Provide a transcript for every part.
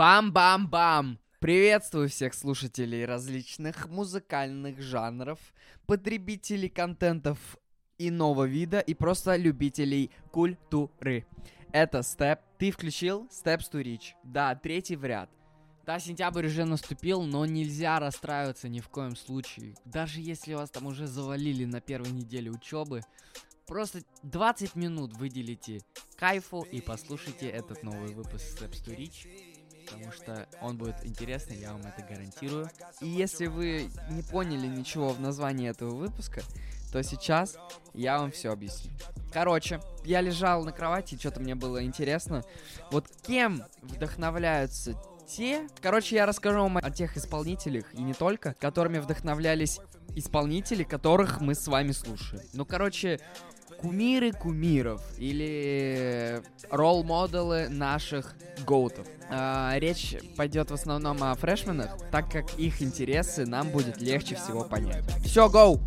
Бам-бам-бам! Приветствую всех слушателей различных музыкальных жанров, потребителей контентов иного вида и просто любителей культуры. Это Степ. Ты включил Steps to. Да, третий в ряд. Да, сентябрь уже наступил, но нельзя расстраиваться ни в коем случае. Даже если вас там уже завалили на первой неделе учебы, просто 20 минут выделите кайфу и послушайте этот новый выпуск Steps to Reach потому что он будет интересный, я вам это гарантирую. И если вы не поняли ничего в названии этого выпуска, то сейчас я вам все объясню. Короче, я лежал на кровати, что-то мне было интересно. Вот кем вдохновляются те... Короче, я расскажу вам о тех исполнителях, и не только, которыми вдохновлялись исполнители, которых мы с вами слушаем. Ну, короче, кумиры кумиров или ролл-моделы наших гоутов. А, речь пойдет в основном о фрешменах, так как их интересы нам будет легче всего понять. Все, go!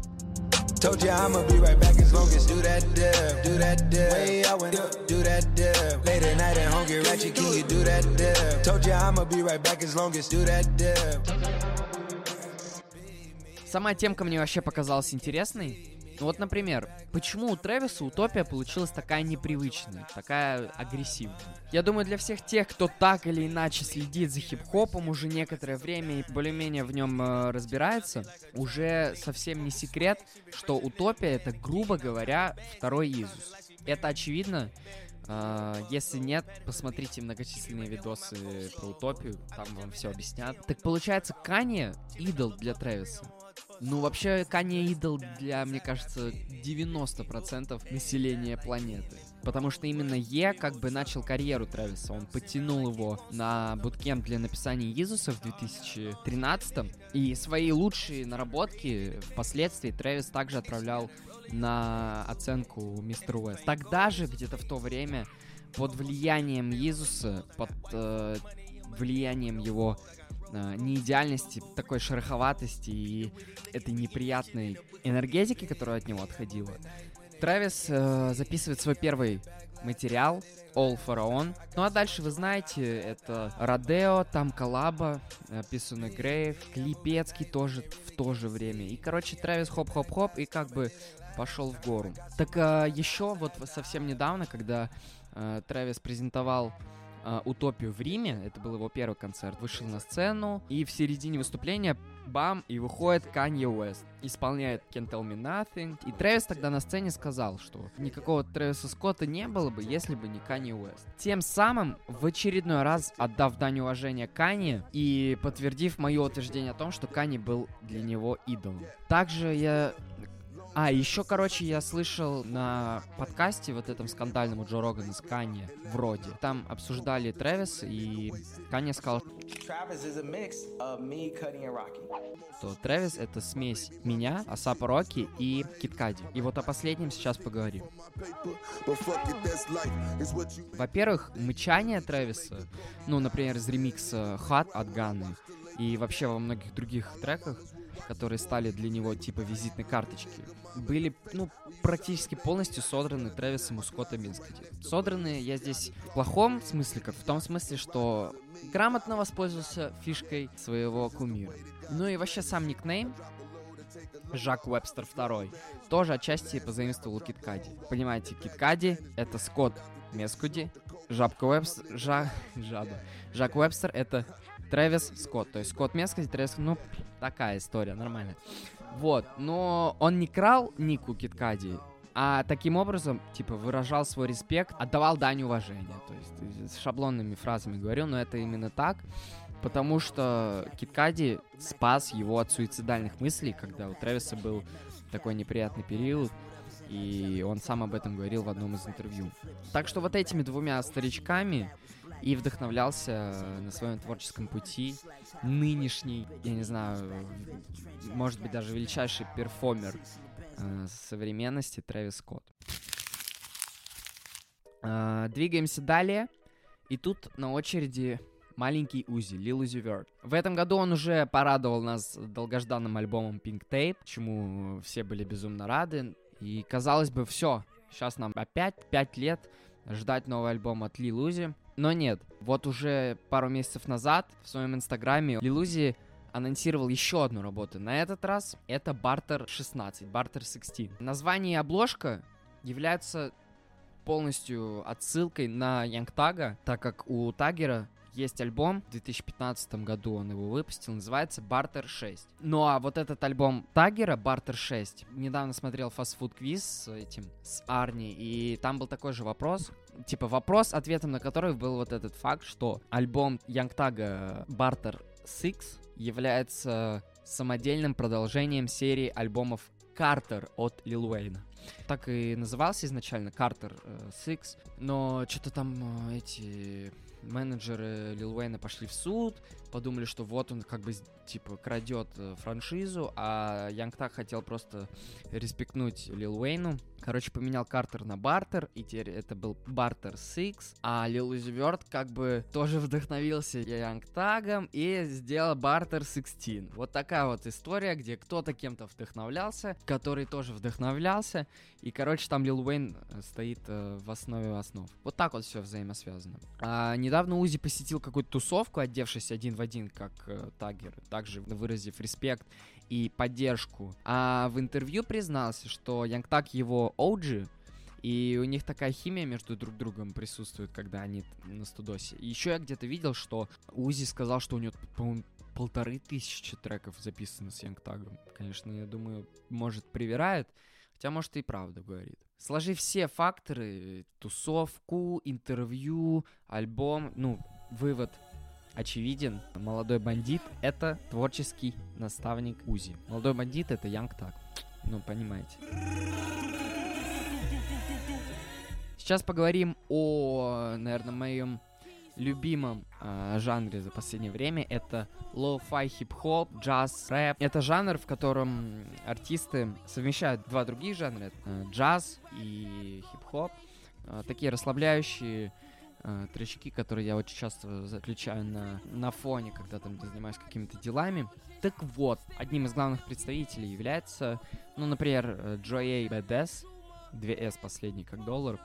Told you I'ma be right back as long as do that dip, do that dip. Way I went up, do that dip. Late at night home, get ratchet, can you do that dip? Told you I'ma be right back as long as do that dip. Сама темка мне вообще показалась интересной. Ну вот, например, почему у Трэвиса утопия получилась такая непривычная, такая агрессивная? Я думаю, для всех тех, кто так или иначе следит за хип-хопом уже некоторое время и более-менее в нем э, разбирается, уже совсем не секрет, что утопия это, грубо говоря, второй Иисус. Это очевидно, Uh, если нет, посмотрите многочисленные видосы про утопию, там вам все объяснят. Так получается, Кани идол для Трэвиса. Ну, вообще, Kanye идол для, мне кажется, 90% населения планеты. Потому что именно Е как бы начал карьеру Трэвиса. Он подтянул его на буткемп для написания Иисуса в 2013 И свои лучшие наработки впоследствии Трэвис также отправлял на оценку Мистер Уэст. Тогда же, где-то в то время, под влиянием Иисуса, под э, влиянием его э, неидеальности, такой шероховатости и этой неприятной энергетики, которая от него отходила, Трэвис э, записывает свой первый материал All Pharaon. Ну а дальше вы знаете, это Родео, там Коллаба, Писуна Грейв, Клипецкий тоже в то же время. И, короче, Трэвис хоп-хоп-хоп и как бы пошел в гору. Так э, еще вот совсем недавно, когда э, Трэвис презентовал э, Утопию в Риме, это был его первый концерт, вышел на сцену, и в середине выступления бам, и выходит Канье Уэст, исполняет Can't Tell Me Nothing, и Трэвис тогда на сцене сказал, что никакого Трэвиса Скотта не было бы, если бы не Канье Уэст. Тем самым, в очередной раз отдав дань уважения Канье и подтвердив мое утверждение о том, что Канье был для него идолом. Также я а, еще, короче, я слышал на подкасте вот этом скандальном у Джо Рогана с Канье, вроде. Там обсуждали Трэвис, и Канье сказал, что Трэвис это смесь меня, Асапа Рокки и Киткади. И вот о последнем сейчас поговорим. Во-первых, мычание Трэвиса, ну, например, из ремикса Hot от Ганны, и вообще во многих других треках, которые стали для него типа визитной карточки, были, ну, практически полностью содраны Трэвисом у Скотта Минскоти. Содраны я здесь в плохом смысле, как в том смысле, что грамотно воспользовался фишкой своего кумира. Ну и вообще сам никнейм Жак Вебстер второй тоже отчасти позаимствовал Киткади. Понимаете, Киткади — это Скотт Мескуди, Жабка Вебстер... Жа... Жаба. Жак Вебстер — это Трэвис Скотт. То есть Скотт Мескоди, Трэвис... Ну, такая история, нормально. Вот, но он не крал ник у Kid Cudi, а таким образом, типа, выражал свой респект, отдавал дань уважения. То есть, с шаблонными фразами говорю, но это именно так, потому что Kid Cudi спас его от суицидальных мыслей, когда у Трэвиса был такой неприятный период, и он сам об этом говорил в одном из интервью. Так что вот этими двумя старичками и вдохновлялся на своем творческом пути нынешний, я не знаю, может быть даже величайший перформер э, современности Трэвис Скотт. Э, двигаемся далее. И тут на очереди маленький Узи, Lil Uzi Vert. В этом году он уже порадовал нас долгожданным альбомом Pink Tape, чему все были безумно рады. И казалось бы, все, сейчас нам опять 5 лет ждать новый альбом от Uzi. Но нет, вот уже пару месяцев назад в своем инстаграме Лилузи анонсировал еще одну работу. На этот раз это Barter 16, Barter 16. Название и обложка являются полностью отсылкой на Янгтага, так как у Тагера есть альбом, в 2015 году он его выпустил, называется Barter 6. Ну а вот этот альбом Тагера, Barter 6, недавно смотрел фастфуд квиз с этим, с Арни, и там был такой же вопрос, типа вопрос, ответом на который был вот этот факт, что альбом Янгтага Barter 6 является самодельным продолжением серии альбомов Картер от Лил Уэйна. Так и назывался изначально Картер э, Six, но что-то там э, эти менеджеры Лил Уэйна пошли в суд, подумали, что вот он как бы типа крадет э, франшизу, а Янг Так хотел просто респектнуть Лил Уэйну. Короче, поменял Картер на Бартер, и теперь это был Бартер 6, а Лил Узи как бы тоже вдохновился Янг Тагом и сделал Бартер 16. Вот такая вот история, где кто-то кем-то вдохновлялся, который тоже вдохновлялся, и, короче, там Лил Уэйн э, стоит э, в основе основ. Вот так вот все взаимосвязано. А, недавно Узи посетил какую-то тусовку, одевшись один в один, как э, Тагер, также выразив респект и поддержку. А в интервью признался, что Янг Так его OG, и у них такая химия между друг другом присутствует, когда они на студосе. Еще я где-то видел, что Узи сказал, что у него, по-моему, полторы тысячи треков записано с Янгтагом. Конечно, я думаю, может, привирает, хотя, может, и правда говорит. Сложи все факторы, тусовку, интервью, альбом, ну, вывод очевиден. Молодой бандит — это творческий наставник Узи. Молодой бандит — это Young Thug. Ну, понимаете. Сейчас поговорим о, наверное, моем любимом э, жанре за последнее время. Это lo-fi хип-хоп, джаз, рэп. Это жанр, в котором артисты совмещают два других жанра. Это, джаз и хип-хоп. Э, такие расслабляющие э, тречки, которые я очень часто заключаю на, на фоне, когда там занимаюсь какими-то делами. Так вот, одним из главных представителей является, ну, например, Joey Badass, 2S последний как доллар.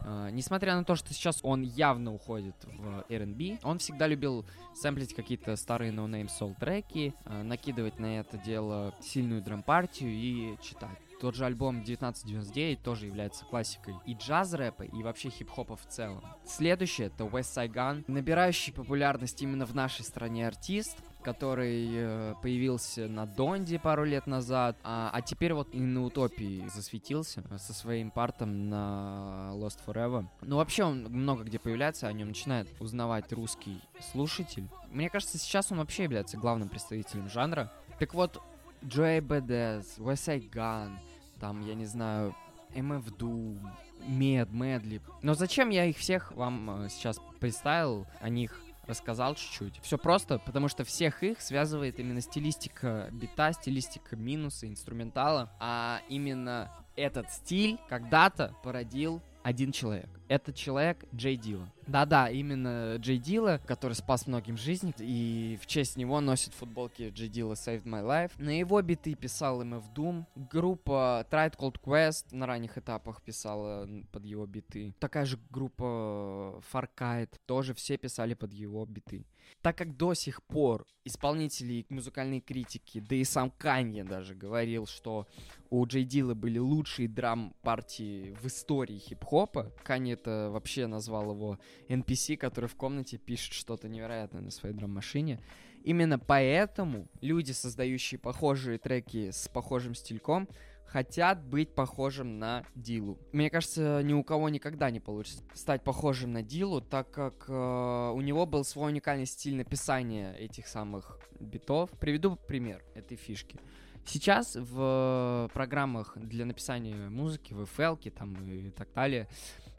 Uh, несмотря на то, что сейчас он явно уходит в R&B, он всегда любил сэмплить какие-то старые no-name soul треки, uh, накидывать на это дело сильную драм-партию и читать. Тот же альбом 1999 тоже является классикой и джаз-рэпа, и вообще хип-хопа в целом. Следующее — это West Side Gun, набирающий популярность именно в нашей стране артист, который э, появился на Донде пару лет назад, а, а теперь вот и на Утопии засветился со своим партом на Lost Forever. Ну, вообще он много где появляется, о нем начинает узнавать русский слушатель. Мне кажется, сейчас он вообще является главным представителем жанра. Так вот, Joey Bada$$, Westside Gunn, там, я не знаю, MF Doom, Mad, Madlib. Но зачем я их всех вам э, сейчас представил, о них рассказал чуть-чуть. Все просто, потому что всех их связывает именно стилистика бита, стилистика минуса, инструментала, а именно этот стиль когда-то породил один человек. Этот человек J Dilla. Да-да, именно J Dilla, который спас многим жизни, и в честь него носит футболки Джей Дила Saved My Life. На его биты писал MF Doom. Группа Tried Cold Quest на ранних этапах писала под его биты. Такая же группа Far Kite тоже все писали под его биты. Так как до сих пор исполнители музыкальной критики, да и сам Канье даже говорил, что у Джей Дила были лучшие драм-партии в истории хип-хопа. Канье это вообще назвал его NPC, который в комнате пишет что-то невероятное на своей драм-машине. Именно поэтому люди, создающие похожие треки с похожим стильком, хотят быть похожим на Дилу. Мне кажется, ни у кого никогда не получится стать похожим на Дилу, так как э, у него был свой уникальный стиль написания этих самых битов. Приведу пример этой фишки. Сейчас в программах для написания музыки, в FL там и так далее,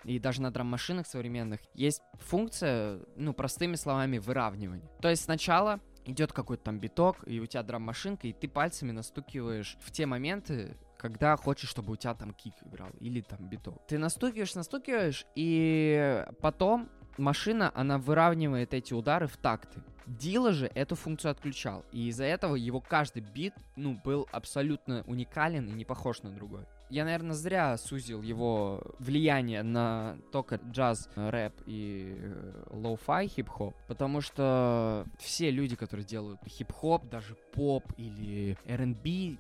и даже на драм-машинах современных есть функция, ну, простыми словами, выравнивания. То есть сначала идет какой-то там биток, и у тебя драм-машинка, и ты пальцами настукиваешь в те моменты, когда хочешь, чтобы у тебя там кик играл, или там биток. Ты настукиваешь, настукиваешь, и потом машина, она выравнивает эти удары в такты. Dilla же эту функцию отключал, и из-за этого его каждый бит, ну, был абсолютно уникален и не похож на другой. Я, наверное, зря сузил его влияние на только джаз, рэп и э, lo-fi хип-хоп, потому что все люди, которые делают хип-хоп, даже поп или R&B,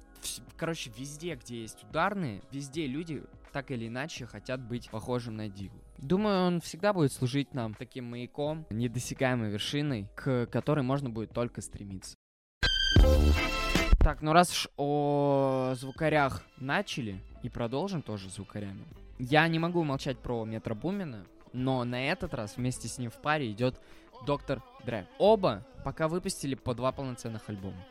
короче, везде, где есть ударные, везде люди так или иначе хотят быть похожим на Дигу. Думаю, он всегда будет служить нам таким маяком, недосягаемой вершиной, к которой можно будет только стремиться. Так, ну раз уж о звукарях начали, и продолжим тоже звукарями. Я не могу молчать про Метро Бумина, но на этот раз вместе с ним в паре идет Доктор Дре. Оба пока выпустили по два полноценных альбома.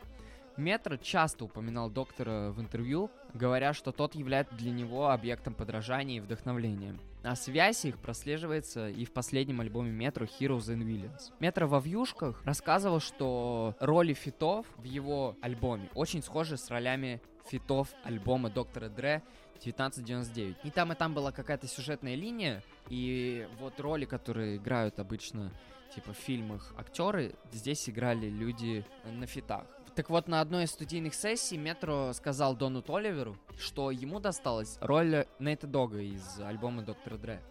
Метро часто упоминал доктора в интервью, говоря, что тот является для него объектом подражания и вдохновления. А связь их прослеживается и в последнем альбоме Метро Heroes and Villains. Метро во вьюшках рассказывал, что роли фитов в его альбоме очень схожи с ролями фитов альбома Доктора Дре 1999. И там, и там была какая-то сюжетная линия, и вот роли, которые играют обычно типа в фильмах актеры, здесь играли люди на фитах. Так вот, на одной из студийных сессий Метро сказал Дону Толиверу, что ему досталась роль Нейта Дога из альбома Доктора Дре.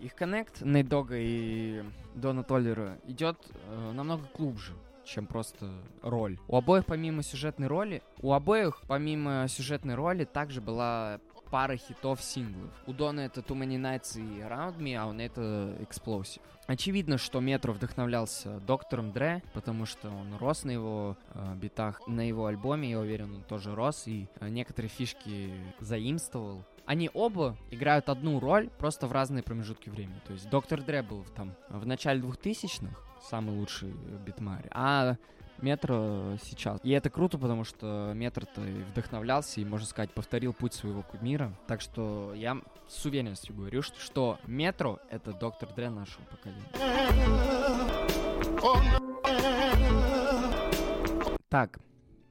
Их коннект Нейт Дога и Дона Толлера идет э, намного глубже чем просто роль. У обоих помимо сюжетной роли, у обоих помимо сюжетной роли также была пара хитов синглов. У Дона это Too Many Nights и Around Me, а у это Explosive. Очевидно, что Метро вдохновлялся доктором Дре, потому что он рос на его э, битах, на его альбоме, я уверен, он тоже рос и э, некоторые фишки заимствовал. Они оба играют одну роль, просто в разные промежутки времени. То есть Доктор Дре был там в начале 2000-х, самый лучший битмарь, а Метро сейчас. И это круто, потому что Метро-то вдохновлялся и, можно сказать, повторил путь своего кумира. Так что я с уверенностью говорю, что Метро — это доктор Дре нашего поколения. Так,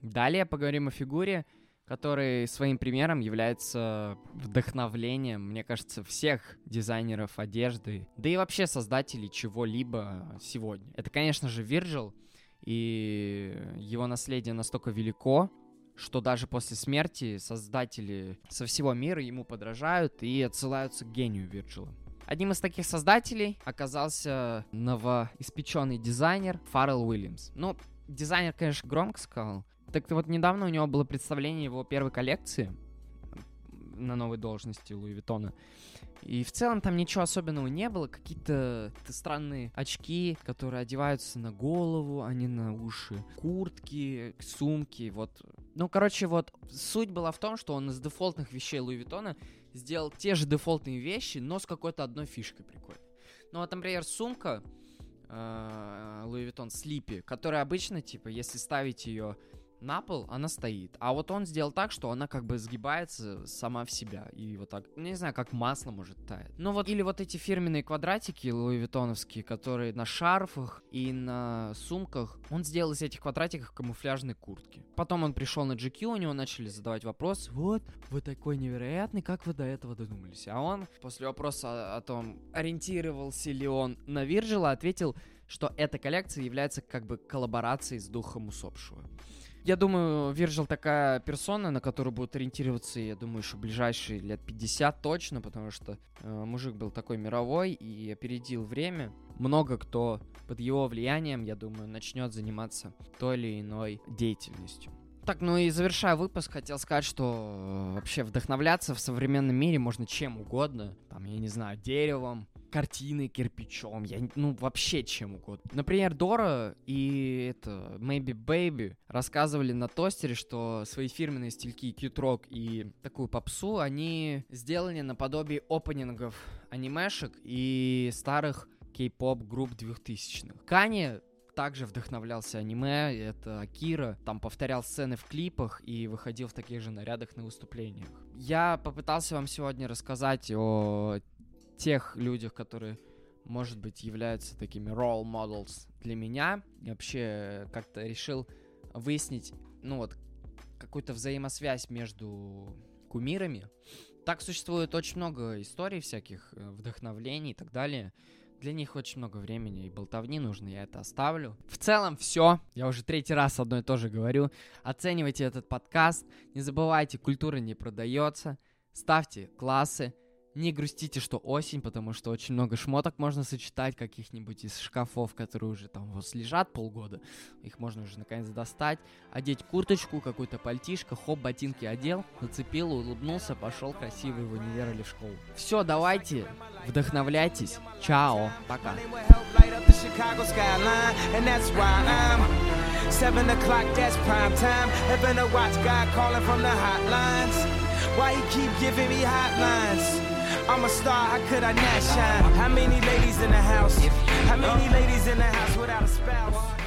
далее поговорим о фигуре, который своим примером является вдохновлением, мне кажется, всех дизайнеров одежды, да и вообще создателей чего-либо сегодня. Это, конечно же, Вирджил, и его наследие настолько велико, что даже после смерти создатели со всего мира ему подражают и отсылаются к гению Вирджила. Одним из таких создателей оказался новоиспеченный дизайнер Фаррелл Уильямс. Ну, дизайнер, конечно, громко сказал. Так вот, недавно у него было представление его первой коллекции на новой должности Луи Виттона. И в целом там ничего особенного не было. Какие-то странные очки, которые одеваются на голову, а не на уши. Куртки, сумки, вот. Ну, короче, вот суть была в том, что он из дефолтных вещей Луи Виттона сделал те же дефолтные вещи, но с какой-то одной фишкой прикольной. Ну, вот, например, сумка Louis Vuitton Speedy, которая обычно, типа, если ставить ее на пол, она стоит. А вот он сделал так, что она как бы сгибается сама в себя. И вот так, не знаю, как масло может таять. Ну вот, или вот эти фирменные квадратики луивитоновские, которые на шарфах и на сумках. Он сделал из этих квадратиков камуфляжные куртки. Потом он пришел на GQ, у него начали задавать вопрос. Вот, вы такой невероятный, как вы до этого додумались? А он после вопроса о том, ориентировался ли он на Вирджила, ответил, что эта коллекция является как бы коллаборацией с духом усопшего. Я думаю, Вирджил такая персона, на которую будут ориентироваться, я думаю, еще ближайшие лет 50 точно, потому что э, мужик был такой мировой и опередил время. Много кто под его влиянием, я думаю, начнет заниматься той или иной деятельностью. Так, ну и завершая выпуск, хотел сказать, что э, вообще вдохновляться в современном мире можно чем угодно. Там, я не знаю, деревом, картиной, кирпичом, я, ну, вообще чем угодно. Например, Дора и это, Maybe Baby рассказывали на тостере, что свои фирменные стильки Rock и такую попсу они сделали наподобие опенингов анимешек и старых кей-поп групп 2000-х. Кани также вдохновлялся аниме, это Акира, там повторял сцены в клипах и выходил в таких же нарядах на выступлениях. Я попытался вам сегодня рассказать о тех людях, которые, может быть, являются такими role models для меня. И вообще как-то решил выяснить, ну вот, какую-то взаимосвязь между кумирами. Так существует очень много историй всяких, э, вдохновлений и так далее. Для них очень много времени и болтовни нужно, я это оставлю. В целом все. Я уже третий раз одно и то же говорю. Оценивайте этот подкаст. Не забывайте, культура не продается. ставьте классы, не грустите, что осень, потому что очень много шмоток можно сочетать, каких-нибудь из шкафов, которые уже там вот лежат полгода. Их можно уже наконец достать. Одеть курточку, какую-то пальтишко, хоп, ботинки одел, нацепил, улыбнулся, пошел красивый в универ или в школу. Все, давайте, вдохновляйтесь. Чао, пока. Why he keep giving me hotlines? I'm a star, how could I not shine? How many ladies in the house? How many ladies in the house without a spouse?